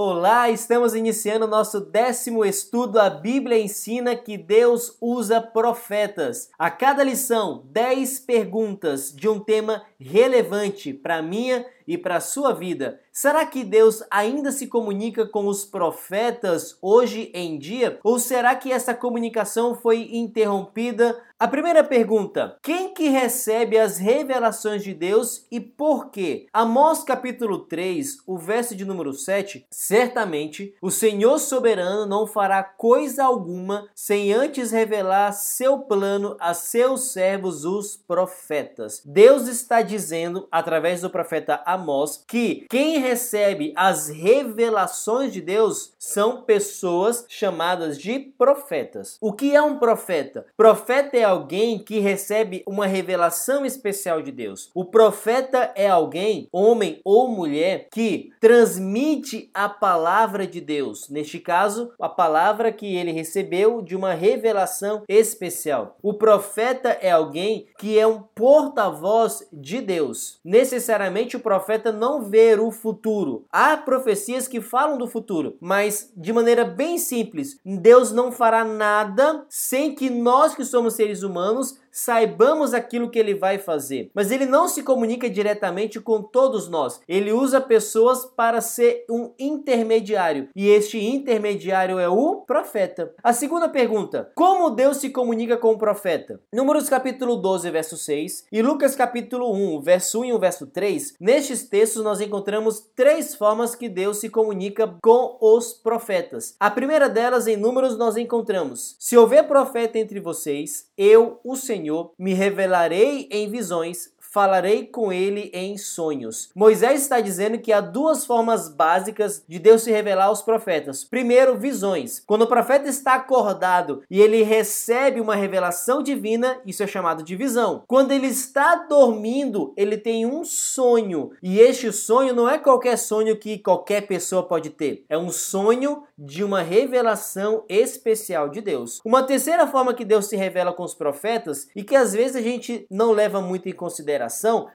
Olá, estamos iniciando nosso décimo estudo. A Bíblia ensina que Deus usa profetas. A cada lição, 10 perguntas de um tema relevante para minha e para a sua vida. Será que Deus ainda se comunica com os profetas hoje em dia? Ou será que essa comunicação foi interrompida? A primeira pergunta: quem que recebe as revelações de Deus e por quê? Amós capítulo 3, o verso de número 7, certamente o Senhor soberano não fará coisa alguma sem antes revelar seu plano a seus servos os profetas. Deus está dizendo através do profeta Amós que quem recebe as revelações de Deus são pessoas chamadas de profetas. O que é um profeta? Profeta é alguém que recebe uma revelação especial de Deus. O profeta é alguém, homem ou mulher, que transmite a palavra de Deus. Neste caso, a palavra que ele recebeu de uma revelação especial. O profeta é alguém que é um porta-voz de Deus. Necessariamente o profeta não vê o futuro. Há profecias que falam do futuro, mas de maneira bem simples, Deus não fará nada sem que nós que somos seres humanos saibamos aquilo que ele vai fazer. Mas ele não se comunica diretamente com todos nós. Ele usa pessoas para ser um intermediário. E este intermediário é o profeta. A segunda pergunta: como Deus se comunica com o profeta? Números capítulo 12, verso 6 e Lucas capítulo 1, verso 1 e o verso 3. Nestes textos nós encontramos três formas que Deus se comunica com os profetas. A primeira delas em Números nós encontramos: Se houver profeta entre vocês, eu, o Senhor Senhor, me revelarei em visões, falarei com ele em sonhos. Moisés está dizendo que há duas formas básicas de Deus se revelar aos profetas. Primeiro, visões. Quando o profeta está acordado e ele recebe uma revelação divina, isso é chamado de visão. Quando ele está dormindo, ele tem um sonho. E este sonho não é qualquer sonho que qualquer pessoa pode ter. É um sonho de uma revelação especial de Deus. Uma terceira forma que Deus se revela com os profetas e que às vezes a gente não leva muito em consideração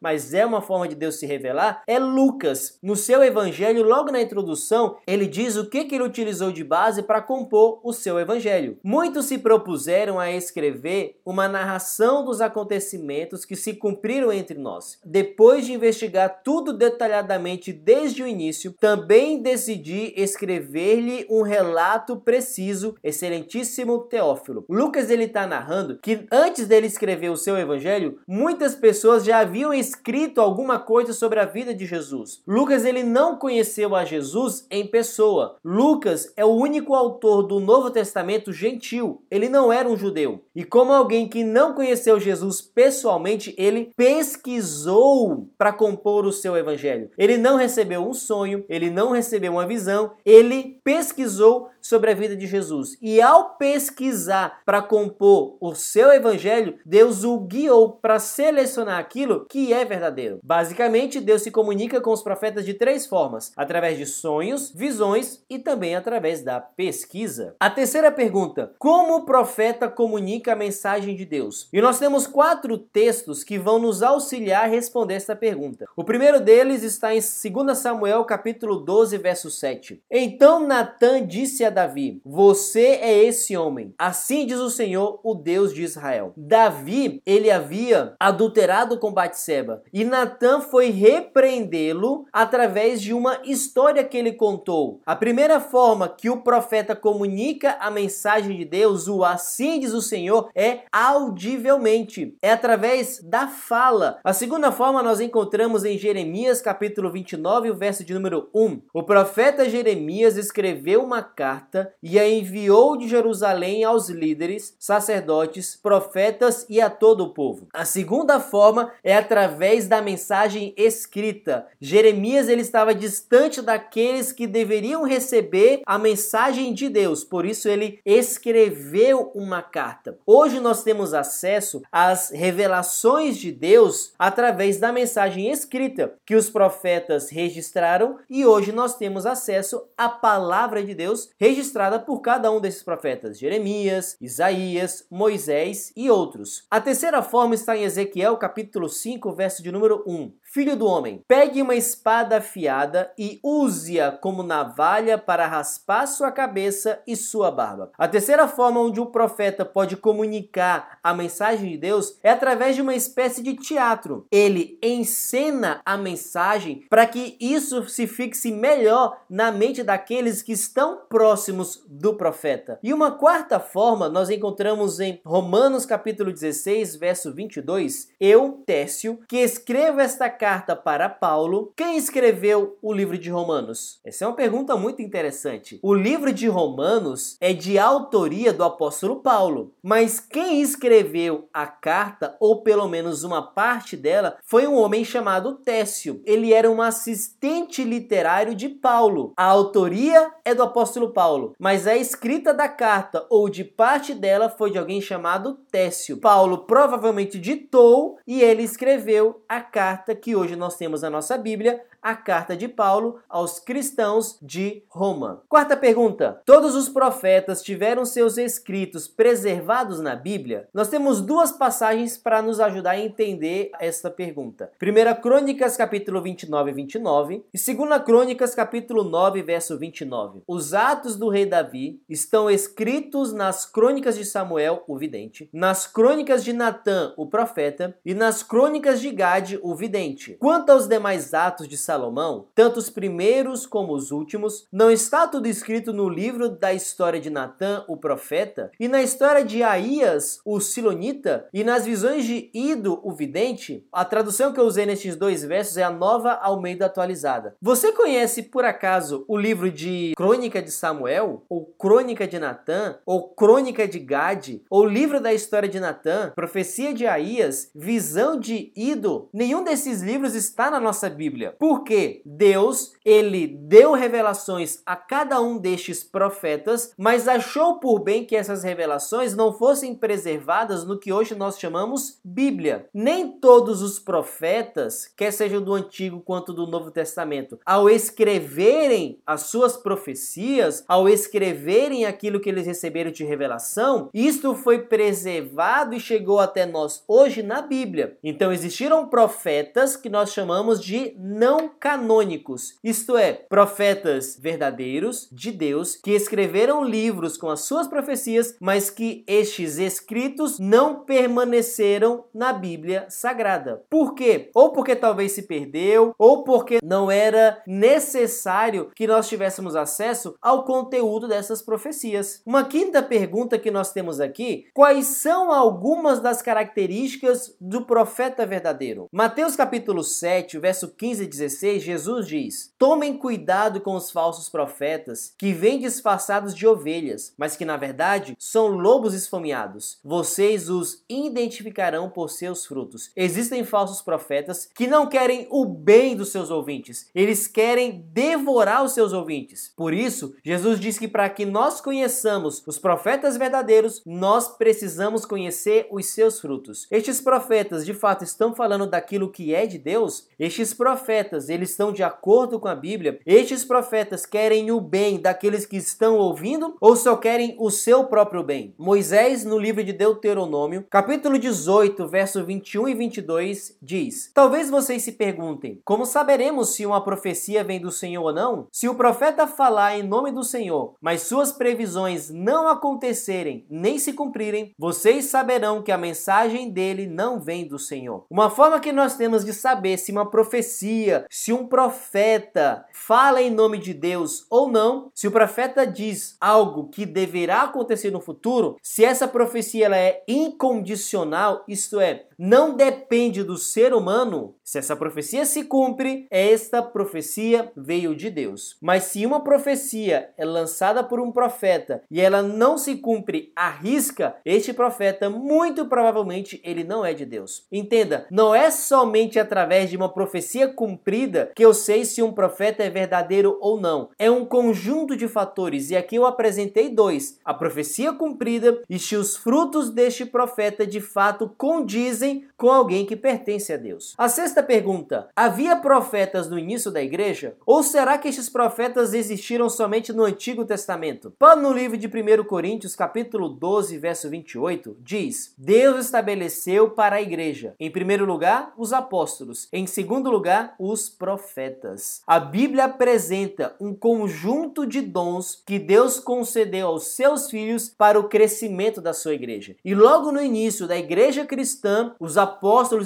mas é uma forma de Deus se revelar, é Lucas. No seu evangelho, logo na introdução, ele diz o que, que ele utilizou de base para compor o seu evangelho. Muitos se propuseram a escrever uma narração dos acontecimentos que se cumpriram entre nós. Depois de investigar tudo detalhadamente desde o início, também decidi escrever-lhe um relato preciso, excelentíssimo Teófilo. Lucas ele está narrando que antes dele escrever o seu evangelho, muitas pessoas já já haviam escrito alguma coisa sobre a vida de Jesus. Lucas ele não conheceu a Jesus em pessoa. Lucas é o único autor do Novo Testamento gentil. Ele não era um judeu. E como alguém que não conheceu Jesus pessoalmente, ele pesquisou para compor o seu evangelho. Ele não recebeu um sonho, ele não recebeu uma visão, ele pesquisou sobre a vida de Jesus. E ao pesquisar para compor o seu evangelho, Deus o guiou para selecionar aquilo aquilo que é verdadeiro. Basicamente, Deus se comunica com os profetas de três formas: através de sonhos, visões e também através da pesquisa. A terceira pergunta: como o profeta comunica a mensagem de Deus? E nós temos quatro textos que vão nos auxiliar a responder essa pergunta. O primeiro deles está em 2 Samuel, capítulo 12, verso 7. Então Natã disse a Davi: Você é esse homem. Assim diz o Senhor, o Deus de Israel. Davi, ele havia adulterado com Batseba. E Natan foi repreendê-lo através de uma história que ele contou. A primeira forma que o profeta comunica a mensagem de Deus, o assim diz o Senhor, é audivelmente, é através da fala. A segunda forma nós encontramos em Jeremias capítulo 29, o verso de número 1. O profeta Jeremias escreveu uma carta e a enviou de Jerusalém aos líderes, sacerdotes, profetas e a todo o povo. A segunda forma é através da mensagem escrita. Jeremias ele estava distante daqueles que deveriam receber a mensagem de Deus, por isso ele escreveu uma carta. Hoje nós temos acesso às revelações de Deus através da mensagem escrita que os profetas registraram e hoje nós temos acesso à palavra de Deus registrada por cada um desses profetas: Jeremias, Isaías, Moisés e outros. A terceira forma está em Ezequiel capítulo 5, verso de número 1. Filho do homem, pegue uma espada afiada e use-a como navalha para raspar sua cabeça e sua barba. A terceira forma onde o profeta pode comunicar a mensagem de Deus é através de uma espécie de teatro. Ele encena a mensagem para que isso se fixe melhor na mente daqueles que estão próximos do profeta. E uma quarta forma nós encontramos em Romanos capítulo 16, verso 22. Eu, Técio, que escrevo esta carta para Paulo. Quem escreveu o livro de Romanos? Essa é uma pergunta muito interessante. O livro de Romanos é de autoria do apóstolo Paulo, mas quem escreveu a carta, ou pelo menos uma parte dela, foi um homem chamado Técio. Ele era um assistente literário de Paulo. A autoria é do apóstolo Paulo, mas a escrita da carta ou de parte dela foi de alguém chamado Técio. Paulo provavelmente ditou e ele escreveu a carta que hoje nós temos na nossa Bíblia, a carta de Paulo aos cristãos de Roma. Quarta pergunta: Todos os profetas tiveram seus escritos preservados na Bíblia? Nós temos duas passagens para nos ajudar a entender esta pergunta. Primeira Crônicas capítulo 29 e 29 e Segunda Crônicas capítulo 9 verso 29. Os atos do rei Davi estão escritos nas Crônicas de Samuel, o vidente, nas Crônicas de Natã, o profeta, e nas Crônicas de Gade, o vidente. Quanto aos demais atos de Salomão, tanto os primeiros como os últimos, não está tudo escrito no livro da história de Natã, o profeta, e na história de Aías, o Silonita, e nas visões de Ido, o vidente? A tradução que eu usei nestes dois versos é a nova Almeida atualizada. Você conhece, por acaso, o livro de Crônica de Samuel, ou Crônica de Natã, ou Crônica de Gade, ou livro da história de Natã, Profecia de Aías, Visão de Ido? Nenhum desses livros está na nossa Bíblia. Por porque Deus, ele deu revelações a cada um destes profetas, mas achou por bem que essas revelações não fossem preservadas no que hoje nós chamamos Bíblia. Nem todos os profetas, quer sejam do Antigo quanto do Novo Testamento, ao escreverem as suas profecias, ao escreverem aquilo que eles receberam de revelação, isto foi preservado e chegou até nós hoje na Bíblia. Então existiram profetas que nós chamamos de não canônicos, isto é, profetas verdadeiros de Deus que escreveram livros com as suas profecias, mas que estes escritos não permaneceram na Bíblia Sagrada. Por quê? Ou porque talvez se perdeu, ou porque não era necessário que nós tivéssemos acesso ao conteúdo dessas profecias. Uma quinta pergunta que nós temos aqui: quais são algumas das características do profeta verdadeiro? Mateus capítulo 7, verso 15 e 16 16, Jesus diz: Tomem cuidado com os falsos profetas, que vêm disfarçados de ovelhas, mas que na verdade são lobos esfomeados. Vocês os identificarão por seus frutos. Existem falsos profetas que não querem o bem dos seus ouvintes, eles querem devorar os seus ouvintes. Por isso, Jesus diz que para que nós conheçamos os profetas verdadeiros, nós precisamos conhecer os seus frutos. Estes profetas de fato estão falando daquilo que é de Deus? Estes profetas eles estão de acordo com a Bíblia? Estes profetas querem o bem daqueles que estão ouvindo ou só querem o seu próprio bem? Moisés, no livro de Deuteronômio, capítulo 18, verso 21 e 22, diz: Talvez vocês se perguntem: como saberemos se uma profecia vem do Senhor ou não? Se o profeta falar em nome do Senhor, mas suas previsões não acontecerem nem se cumprirem, vocês saberão que a mensagem dele não vem do Senhor. Uma forma que nós temos de saber se uma profecia, se um profeta fala em nome de Deus ou não, se o profeta diz algo que deverá acontecer no futuro, se essa profecia ela é incondicional, isto é, não depende do ser humano, se essa profecia se cumpre, esta profecia veio de Deus. Mas se uma profecia é lançada por um profeta e ela não se cumpre à risca, este profeta muito provavelmente ele não é de Deus. Entenda, não é somente através de uma profecia cumprida vida que eu sei se um profeta é verdadeiro ou não. É um conjunto de fatores e aqui eu apresentei dois: a profecia cumprida e se os frutos deste profeta de fato condizem com alguém que pertence a Deus. A sexta pergunta: havia profetas no início da igreja? Ou será que estes profetas existiram somente no Antigo Testamento? Paulo, no livro de 1 Coríntios, capítulo 12, verso 28, diz: Deus estabeleceu para a igreja, em primeiro lugar, os apóstolos, em segundo lugar, os profetas. A Bíblia apresenta um conjunto de dons que Deus concedeu aos seus filhos para o crescimento da sua igreja. E logo no início da igreja cristã, os apóstolos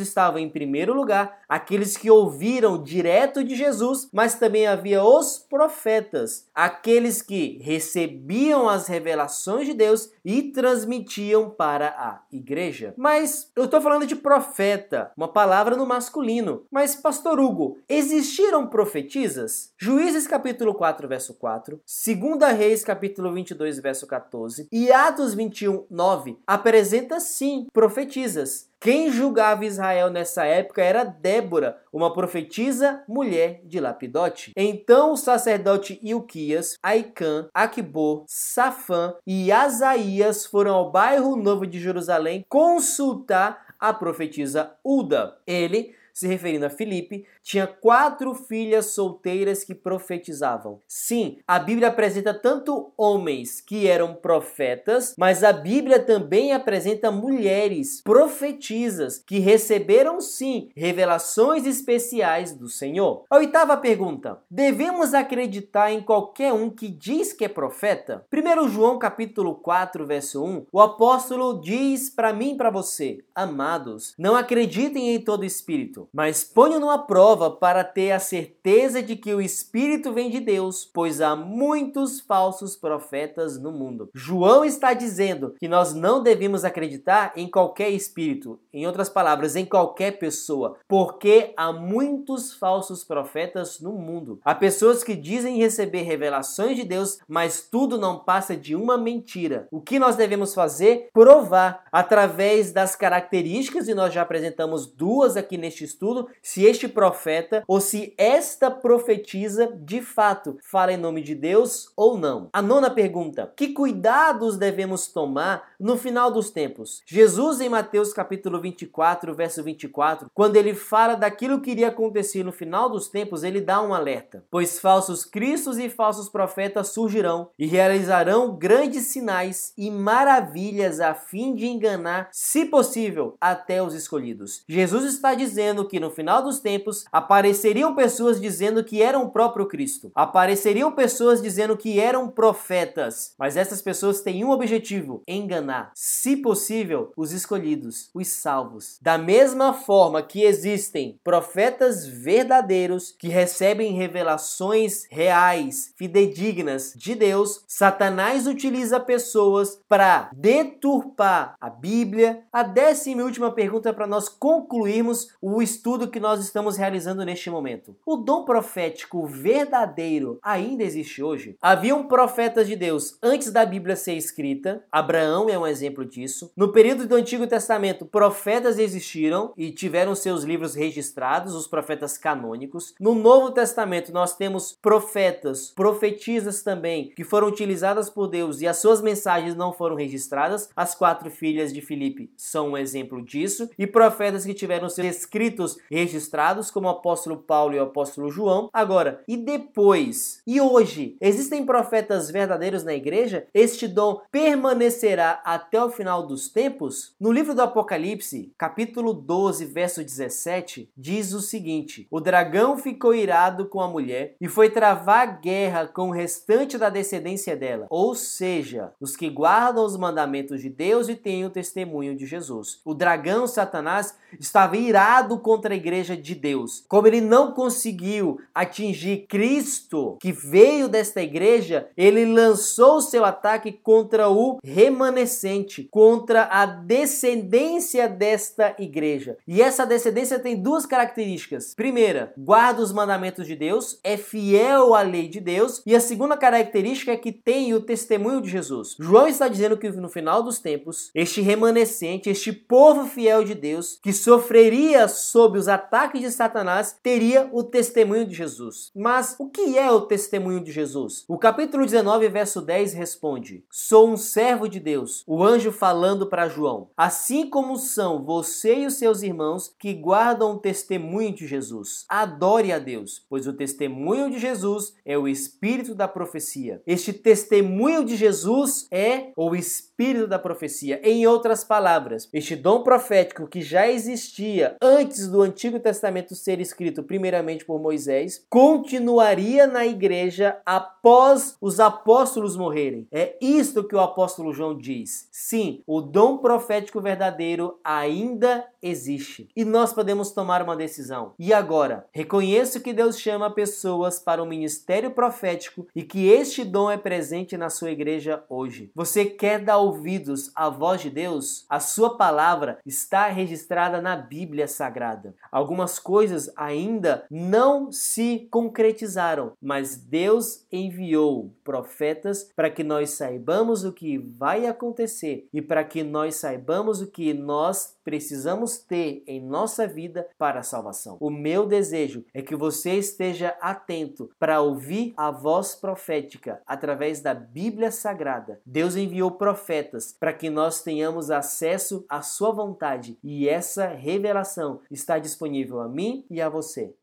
estavam em primeiro lugar, aqueles que ouviram direto de Jesus, mas também havia os profetas, aqueles que recebiam as revelações de Deus e transmitiam para a igreja. Mas eu estou falando de profeta, uma palavra no masculino. Mas, pastor Hugo, existiram profetisas? Juízes capítulo 4, verso 4, 2 Reis capítulo 22, verso 14 e Atos 21, 9 apresenta sim profetisas. Quem julgava Israel nessa época era Débora, uma profetisa mulher de Lapidote. Então o sacerdote Ilquias, Aicã, Aquibor, Safã e Asaías foram ao bairro novo de Jerusalém consultar a profetisa Uda. Ele se referindo a Filipe, tinha quatro filhas solteiras que profetizavam. Sim, a Bíblia apresenta tanto homens que eram profetas, mas a Bíblia também apresenta mulheres profetisas que receberam sim revelações especiais do Senhor. A oitava pergunta: devemos acreditar em qualquer um que diz que é profeta? 1 João capítulo 4, verso 1, o apóstolo diz para mim e para você, amados, não acreditem em todo espírito mas ponho-no à prova para ter a certeza de que o Espírito vem de Deus, pois há muitos falsos profetas no mundo. João está dizendo que nós não devemos acreditar em qualquer espírito, em outras palavras, em qualquer pessoa, porque há muitos falsos profetas no mundo. Há pessoas que dizem receber revelações de Deus, mas tudo não passa de uma mentira. O que nós devemos fazer? Provar através das características, e nós já apresentamos duas aqui neste estudo se este profeta ou se esta profetisa de fato fala em nome de Deus ou não. A nona pergunta: que cuidados devemos tomar no final dos tempos? Jesus, em Mateus capítulo 24, verso 24, quando ele fala daquilo que iria acontecer no final dos tempos, ele dá um alerta: pois falsos cristos e falsos profetas surgirão e realizarão grandes sinais e maravilhas a fim de enganar, se possível, até os escolhidos. Jesus está dizendo que no final dos tempos apareceriam pessoas dizendo que eram o próprio Cristo. Apareceriam pessoas dizendo que eram profetas. Mas essas pessoas têm um objetivo: enganar, se possível, os escolhidos, os salvos. Da mesma forma que existem profetas verdadeiros que recebem revelações reais, fidedignas de Deus, Satanás utiliza pessoas para deturpar a Bíblia. A décima e última pergunta para nós concluirmos o que nós estamos realizando neste momento. O dom profético verdadeiro ainda existe hoje? Haviam profetas de Deus antes da Bíblia ser escrita. Abraão é um exemplo disso. No período do Antigo Testamento, profetas existiram e tiveram seus livros registrados, os profetas canônicos. No Novo Testamento, nós temos profetas, profetisas também, que foram utilizadas por Deus e as suas mensagens não foram registradas. As quatro filhas de Filipe são um exemplo disso. E profetas que tiveram seus escritos registrados, como o apóstolo Paulo e o apóstolo João. Agora, e depois? E hoje? Existem profetas verdadeiros na igreja? Este dom permanecerá até o final dos tempos? No livro do Apocalipse, capítulo 12, verso 17, diz o seguinte: O dragão ficou irado com a mulher e foi travar guerra com o restante da descendência dela, ou seja, os que guardam os mandamentos de Deus e têm o testemunho de Jesus. O dragão, Satanás, estava irado contra a igreja de Deus. Como ele não conseguiu atingir Cristo, que veio desta igreja, ele lançou seu ataque contra o remanescente, contra a descendência desta igreja. E essa descendência tem duas características. Primeira, guarda os mandamentos de Deus, é fiel à lei de Deus, e a segunda característica é que tem o testemunho de Jesus. João está dizendo que no final dos tempos, este remanescente, este povo fiel de Deus, que sofreria sob os ataques de Satanás, teria o testemunho de Jesus. Mas o que é o testemunho de Jesus? O capítulo 19, verso 10 responde: Sou um servo de Deus, o anjo falando para João. Assim como são você e os seus irmãos que guardam o testemunho de Jesus. Adore a Deus, pois o testemunho de Jesus é o espírito da profecia. Este testemunho de Jesus é o espírito da profecia. Em outras palavras, este dom profético que já existia antes do Antigo Testamento ser escrito primeiramente por Moisés, continuaria na igreja após os apóstolos morrerem. É isto que o apóstolo João diz. Sim, o dom profético verdadeiro ainda existe. E nós podemos tomar uma decisão. E agora? Reconheço que Deus chama pessoas para o ministério profético e que este dom é presente na sua igreja hoje. Você quer dar ouvidos à voz de Deus? A sua palavra está registrada na Bíblia Sagrada. Algumas coisas ainda não se concretizaram, mas Deus enviou profetas para que nós saibamos o que vai acontecer e para que nós saibamos o que nós precisamos ter em nossa vida para a salvação. O meu desejo é que você esteja atento para ouvir a voz profética através da Bíblia Sagrada. Deus enviou profetas para que nós tenhamos acesso à sua vontade e essa revelação está disponível a mim e a você.